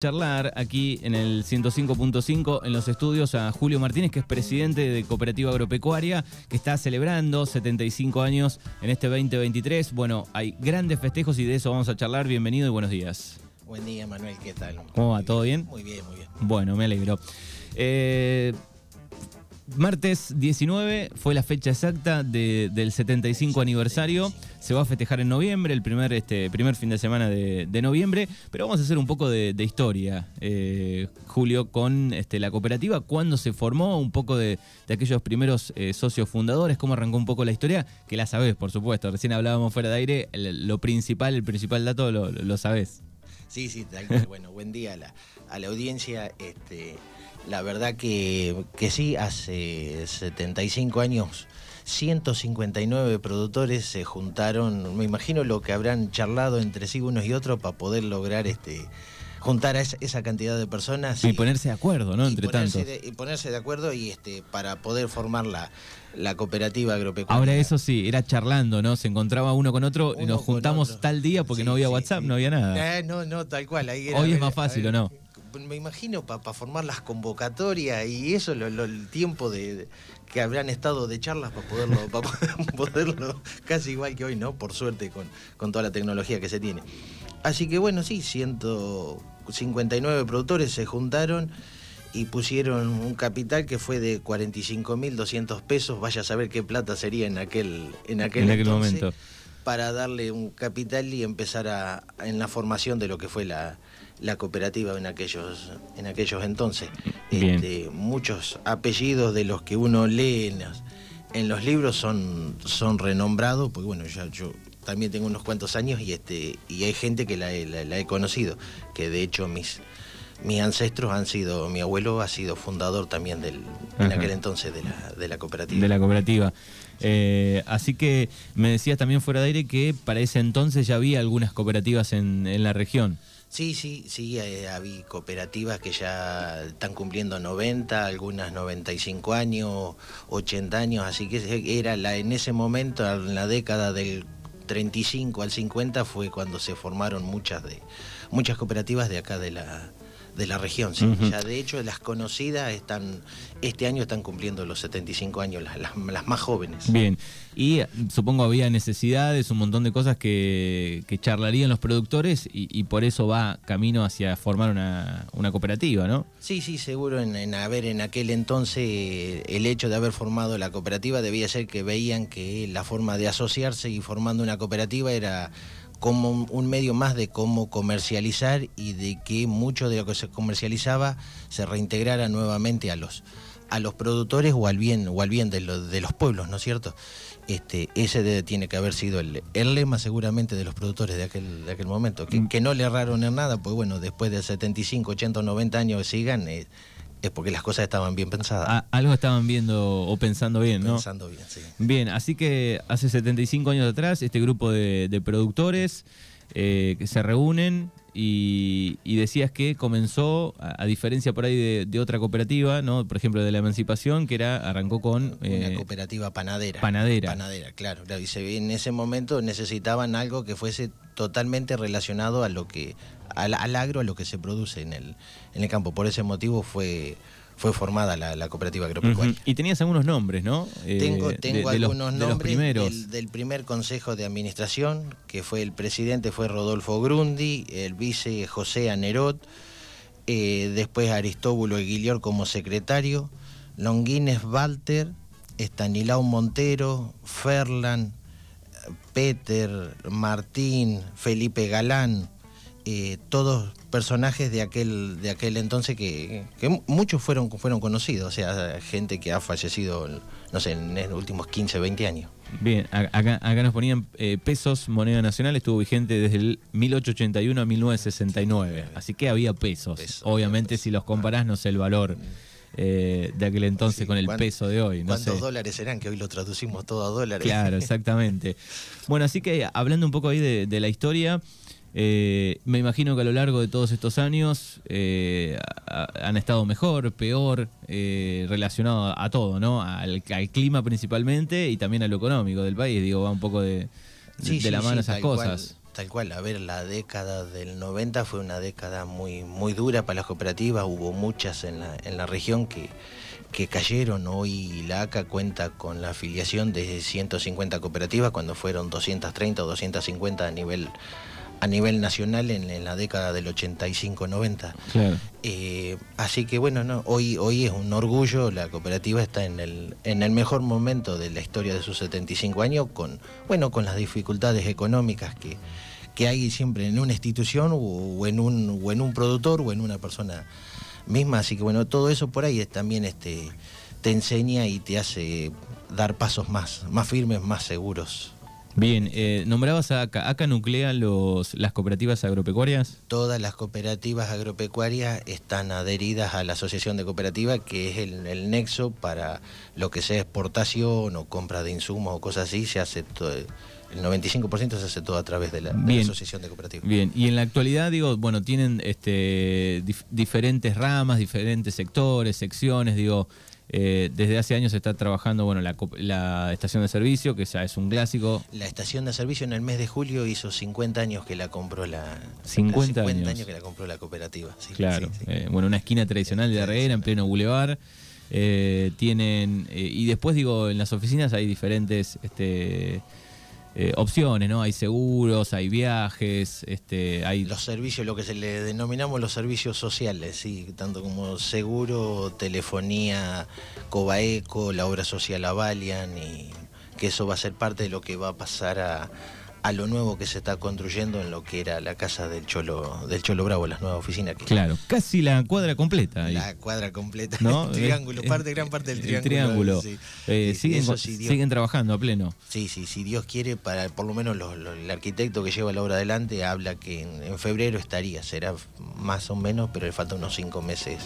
charlar aquí en el 105.5 en los estudios a Julio Martínez, que es presidente de Cooperativa Agropecuaria, que está celebrando 75 años en este 2023. Bueno, hay grandes festejos y de eso vamos a charlar. Bienvenido y buenos días. Buen día, Manuel, ¿qué tal? ¿Cómo va? ¿Todo bien? Muy bien, muy bien. Bueno, me alegro. Eh, Martes 19 fue la fecha exacta de- del 75 aniversario. Se va a festejar en noviembre, el primer, este, primer fin de semana de, noviembre. Pero vamos a hacer un poco de, historia, eh, Julio, con este, la cooperativa. ¿Cuándo se formó? Un poco de, aquellos primeros eh, socios fundadores. ¿Cómo arrancó un poco la historia? Que la sabés, por supuesto. Recién hablábamos fuera de aire. lo principal, el principal dato lo, lo sabés. Sí, sí, tal cual. bueno, buen día a la, a la audiencia. Este, la verdad que, que sí, hace 75 años, 159 productores se juntaron. Me imagino lo que habrán charlado entre sí unos y otros para poder lograr este juntar a esa, cantidad de personas. Y ponerse de acuerdo, ¿no? Entre de- y ponerse de acuerdo y este para poder formar la, la cooperativa agropecuaria. Ahora eso sí, era charlando, ¿no? Se encontraba uno con otro Uno nos juntamos otro. tal día porque Sí, no había sí, WhatsApp, sí. no había nada. Eh, no, no, tal cual. ahí era Hoy es más fácil, ¿o no? Me imagino para formar las convocatorias y eso, lo- lo- el tiempo de, de- que habrán estado de charlas para poderlo, para poderlo, casi igual que hoy, ¿no? Por suerte, con, con toda la tecnología que se tiene. Así que bueno, sí, 159 productores se juntaron y pusieron un capital que fue de 45.200 pesos. Vaya a saber qué plata sería en aquel, en aquel, En aquel entonces, momento. Para darle un capital y empezar a, en la formación de lo que fue la, la cooperativa en aquellos, en aquellos entonces. Este, muchos apellidos de los que uno lee en los, en los libros son, son renombrados, porque bueno, ya yo también tengo unos cuantos años y este y hay gente que la- la he conocido, que de hecho mis mis ancestros han sido, mi abuelo ha sido fundador también del, en aquel entonces de la, de la cooperativa. De la cooperativa. Eh, así que me decías también fuera de aire que para ese entonces ya había algunas cooperativas en, en la región. Sí, sí, sí, eh, había cooperativas que ya están cumpliendo 90, algunas 95 años, 80 años, así que era la en ese momento, en la década del 35 al 50 fue cuando se formaron muchas de muchas cooperativas de acá de la de la región, sí. Ya de hecho las conocidas están este año están cumpliendo los 75 años las, las, las más jóvenes. Bien. Y eh, supongo había necesidades, un montón de cosas que, que charlarían los productores y, y por eso va camino hacia formar una, una cooperativa, ¿no? Sí, sí, seguro. En, en haber en aquel entonces eh, el hecho de haber formado la cooperativa debía ser que veían que la forma de asociarse y formando una cooperativa era como un, medio más de cómo comercializar y de que mucho de lo que se comercializaba se reintegrara nuevamente a los a los productores o al bien o al bien de, los de los pueblos, ¿no es cierto? Este, ese de- tiene que haber sido el, el lema seguramente de los productores de aquel, de aquel momento, que, Mm. que no le erraron en nada, pues bueno, después de 75, 80 o 90 años sigan, eh, es porque las cosas estaban bien pensadas. A- algo estaban viendo o pensando bien, ¿no? Pensando bien, sí. Bien, así que hace 75 años atrás este grupo de, de productores eh, que se reúnen y, y decías que comenzó, a, a diferencia por ahí de, de otra cooperativa, ¿no? por ejemplo de la Emancipación, que era arrancó con Una eh, cooperativa panadera. panadera. Panadera, claro. claro. Y se en ese momento necesitaban algo que fuese totalmente relacionado a lo que, al, al agro, a lo que se produce en el, en el campo. Por ese motivo fue, fue formada la, la cooperativa agropecuaria. Y tenías algunos nombres, ¿no? Eh, Tengo, de- tengo de los- algunos de los nombres primeros. Del, del primer consejo de administración, que fue el presidente fue Rodolfo Grundi, el vice José Anerot, eh, después Aristóbulo Eguilior como secretario, Longuines Walter, Estanilau Montero, Ferlan, Peter, Martín, Felipe Galán, eh, todos personajes de aquel, de aquel entonces que, que mu- muchos fueron, fueron conocidos, o sea, gente que ha fallecido, no sé, en los últimos 15, 20 años. Bien, acá, acá nos ponían eh, pesos, moneda nacional, estuvo vigente desde el 1881 a 1969, así que había pesos. Pesos, Obviamente pesos. si los comparás no sé el valor eh, de aquel entonces Sí, con el ¿cuán- peso de hoy. No ¿Cuántos sé. dólares serán? Que hoy lo traducimos todo a dólares. Claro, exactamente. Bueno, así que hablando un poco ahí de, de la historia, eh, me imagino que a lo largo de todos estos años eh, han estado mejor, peor, eh, relacionado a, todo, ¿no? Al, al clima principalmente y también a lo económico del país. Digo, va un poco de, de- Sí, de sí, la mano sí, esas cosas. cual, tal cual. A ver, la década del 90 fue una década muy, muy dura para las cooperativas. Hubo muchas en la, en la región que, que cayeron. Hoy la ACA cuenta con la afiliación de 150 cooperativas cuando fueron 230 o 250 a nivel a nivel nacional en, la década del 85-90. Eh, así que bueno, no, hoy, hoy es un orgullo, la cooperativa está en el, en el mejor momento de la historia de sus 75 años, con, bueno, con las dificultades económicas que, que hay siempre en una institución o, en un, o en un productor o en una persona misma. Así que bueno, todo eso por ahí es, también este, te enseña y te hace dar pasos más, más firmes, más seguros. Bien, eh, nombrabas a ACA. ¿ACA nuclea los, las cooperativas agropecuarias? Todas las cooperativas agropecuarias están adheridas a la Asociación de Cooperativas, que es el, nexo para lo que sea exportación o compra de insumos o cosas así, se hace todo, el 95% se hace todo a través de la, Asociación de Cooperativas. Bien, y en la actualidad, digo, bueno, tienen este, diferentes ramas, diferentes sectores, secciones, digo, eh, desde hace años se está trabajando bueno, la, estación de servicio, que ya es un clásico. La estación de servicio en el mes de julio hizo 50 años que la compró la 50, años. que la compró la cooperativa. claro, eh, bueno, una esquina tradicional de Arreguera en pleno bulevar. Eh, tienen y después digo en las oficinas hay diferentes este, eh, opciones, ¿no? Hay seguros, hay viajes, este, hay... Los servicios, lo que se le denominamos los servicios sociales, sí, tanto como seguro, telefonía, Cobaeco, la obra social Avalian, y que eso va a ser parte de lo que va a pasar a, a lo nuevo que se está construyendo en lo que era la casa del Cholo del Cholo Bravo, las nuevas oficinas. Que claro, casi la cuadra completa. La cuadra completa, ¿no? el triángulo, parte, gran parte del triángulo. Eh, siguen, siguen trabajando a pleno. Sí, sí, si Dios quiere, para por lo menos el arquitecto que lleva la obra adelante habla que en, febrero estaría, será más o menos, pero le faltan unos cinco meses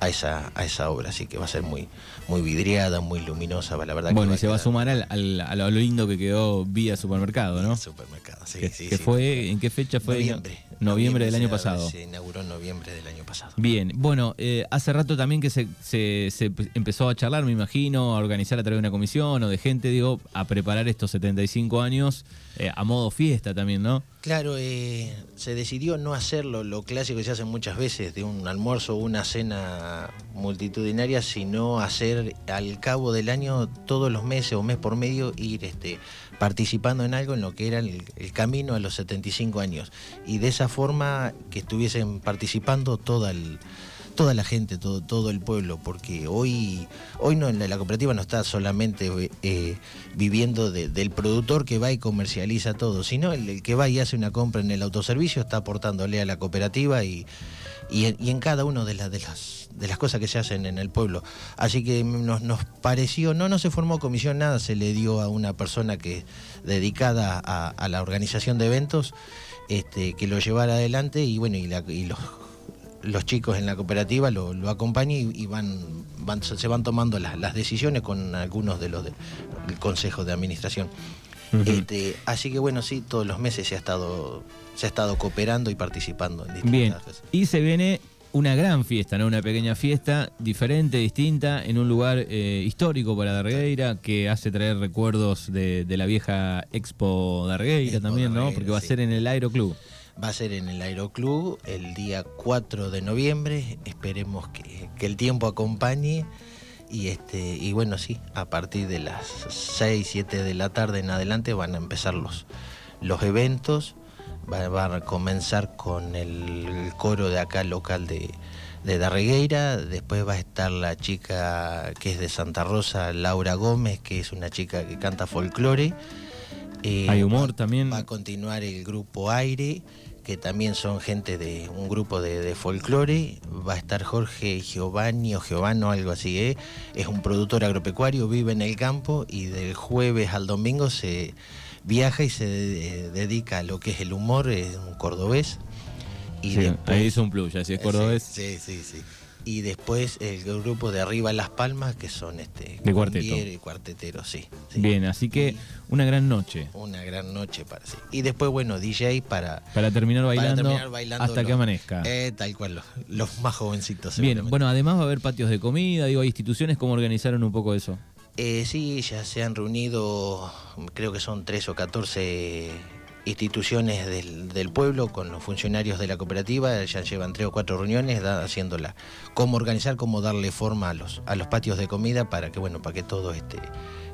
a esa, a esa obra, así que va a ser muy, muy vidriada, muy luminosa, la verdad. Bueno, y se va a sumar al, a lo lindo que quedó vía supermercado, ¿no? Supermercado, sí, sí, fue, ¿En qué fecha fue? Noviembre. Noviembre, del año pasado. Se inauguró en noviembre del año pasado. Bien, bueno, eh, hace rato también que se, se, empezó a charlar, me imagino, a organizar a través de una comisión o de gente, digo, a preparar estos 75 años eh, a modo fiesta también, ¿no? Claro, eh, se decidió no hacerlo, lo clásico que se hace muchas veces, de un almuerzo o una cena multitudinaria, sino hacer al cabo del año, todos los meses o mes por medio, ir este, participando en algo en lo que era el, camino a los 75 años. Y de esa forma que estuviesen participando toda el toda la gente, todo, todo el pueblo, porque hoy, hoy no, la, cooperativa no está solamente eh, viviendo del productor que va y comercializa todo, sino el, que va y hace una compra en el autoservicio está aportándole a la cooperativa y, y, en, cada una de, las de, las, de las cosas que se hacen en el pueblo. Así que nos, nos pareció, no, no se formó comisión, nada, se le dio a una persona que dedicada a, la organización de eventos. Este, que lo llevara adelante y bueno y los los chicos en la cooperativa lo, acompañan y, van, se van tomando las, decisiones con algunos de los del consejo de administración. Este, así que bueno, sí, todos los meses se ha estado, se ha estado cooperando y participando en distintas Bien. Y se viene una gran fiesta, ¿no? Una pequeña fiesta diferente, distinta, en un lugar eh, histórico para Dargueira, que hace traer recuerdos de, la vieja Expo Dargueira también, ¿no? Porque va a ser en el Aeroclub. Va a ser en el Aeroclub el día 4 de noviembre. Esperemos que, el tiempo acompañe. Y, este, y bueno, sí, a partir de las 6, 7 de la tarde en adelante van a empezar los, los eventos. Va, a comenzar con el, coro de acá local de, de Darregueira. Después va a estar la chica que es de Santa Rosa, Laura Gómez, que es una chica que canta folclore. Eh, Hay humor también. Va a continuar el grupo Aire que también son gente de un grupo de, folclore. Va a estar Jorge Giovanni o Giovano, algo así. ¿eh? Es un productor agropecuario, vive en el campo y del jueves al domingo se viaja y se dedica a lo que es el humor, es un cordobés. Y ahí hizo un plus, ya si es cordobés. sí, sí. sí y después el grupo de arriba Las Palmas, que son este de cuarteto. y cuarteteros, sí, Bien, así que una gran noche. Una gran noche para sí. Y después, bueno, DJ para... Para terminar bailando, hasta que amanezca. Eh, tal cual, los, más jovencitos. Bien, bueno, además va a haber patios de comida, digo, hay instituciones, ¿cómo organizaron un poco eso? Eh, sí, ya se han reunido, creo que son tres o catorce instituciones del, pueblo, con los funcionarios de la cooperativa, ya llevan tres o cuatro reuniones haciéndola, cómo organizar, cómo darle forma a los, a los patios de comida para que, bueno, para que todos este,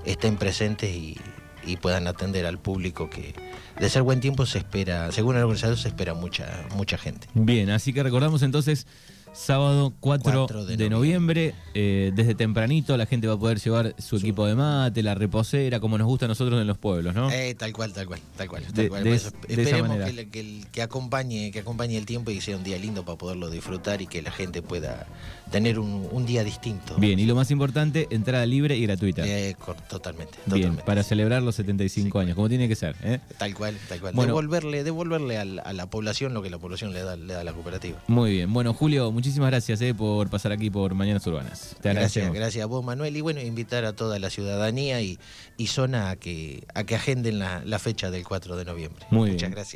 estén presentes y, puedan atender al público que de ser buen tiempo se espera, según el organizador se espera mucha, mucha gente. Bien, así que recordamos entonces Sábado 4, de, noviembre, eh, desde tempranito la gente va a poder llevar su equipo de mate, la reposera, como nos gusta a nosotros en los pueblos, ¿no? Eh, tal cual, tal cual, tal cual. esperemos que, que, acompañe, que acompañe el tiempo y sea un día lindo para poderlo disfrutar y que la gente pueda tener un, día distinto. Bien, y lo más importante, entrada libre y gratuita. Eh, totalmente, Bien, para celebrar los 75 años, como tiene que ser. Tal cual, tal cual. devolverle, devolverle a la, población lo que la población le da, le da a la cooperativa. Muy bien. Bueno, Julio, muchísimas muchísimas gracias eh, por pasar aquí por Mañanas Urbanas. Te gracias, gracias a vos, Manuel. Y bueno, invitar a toda la ciudadanía y, zona a que, a que agenden la, fecha del 4 de noviembre. Muchas gracias.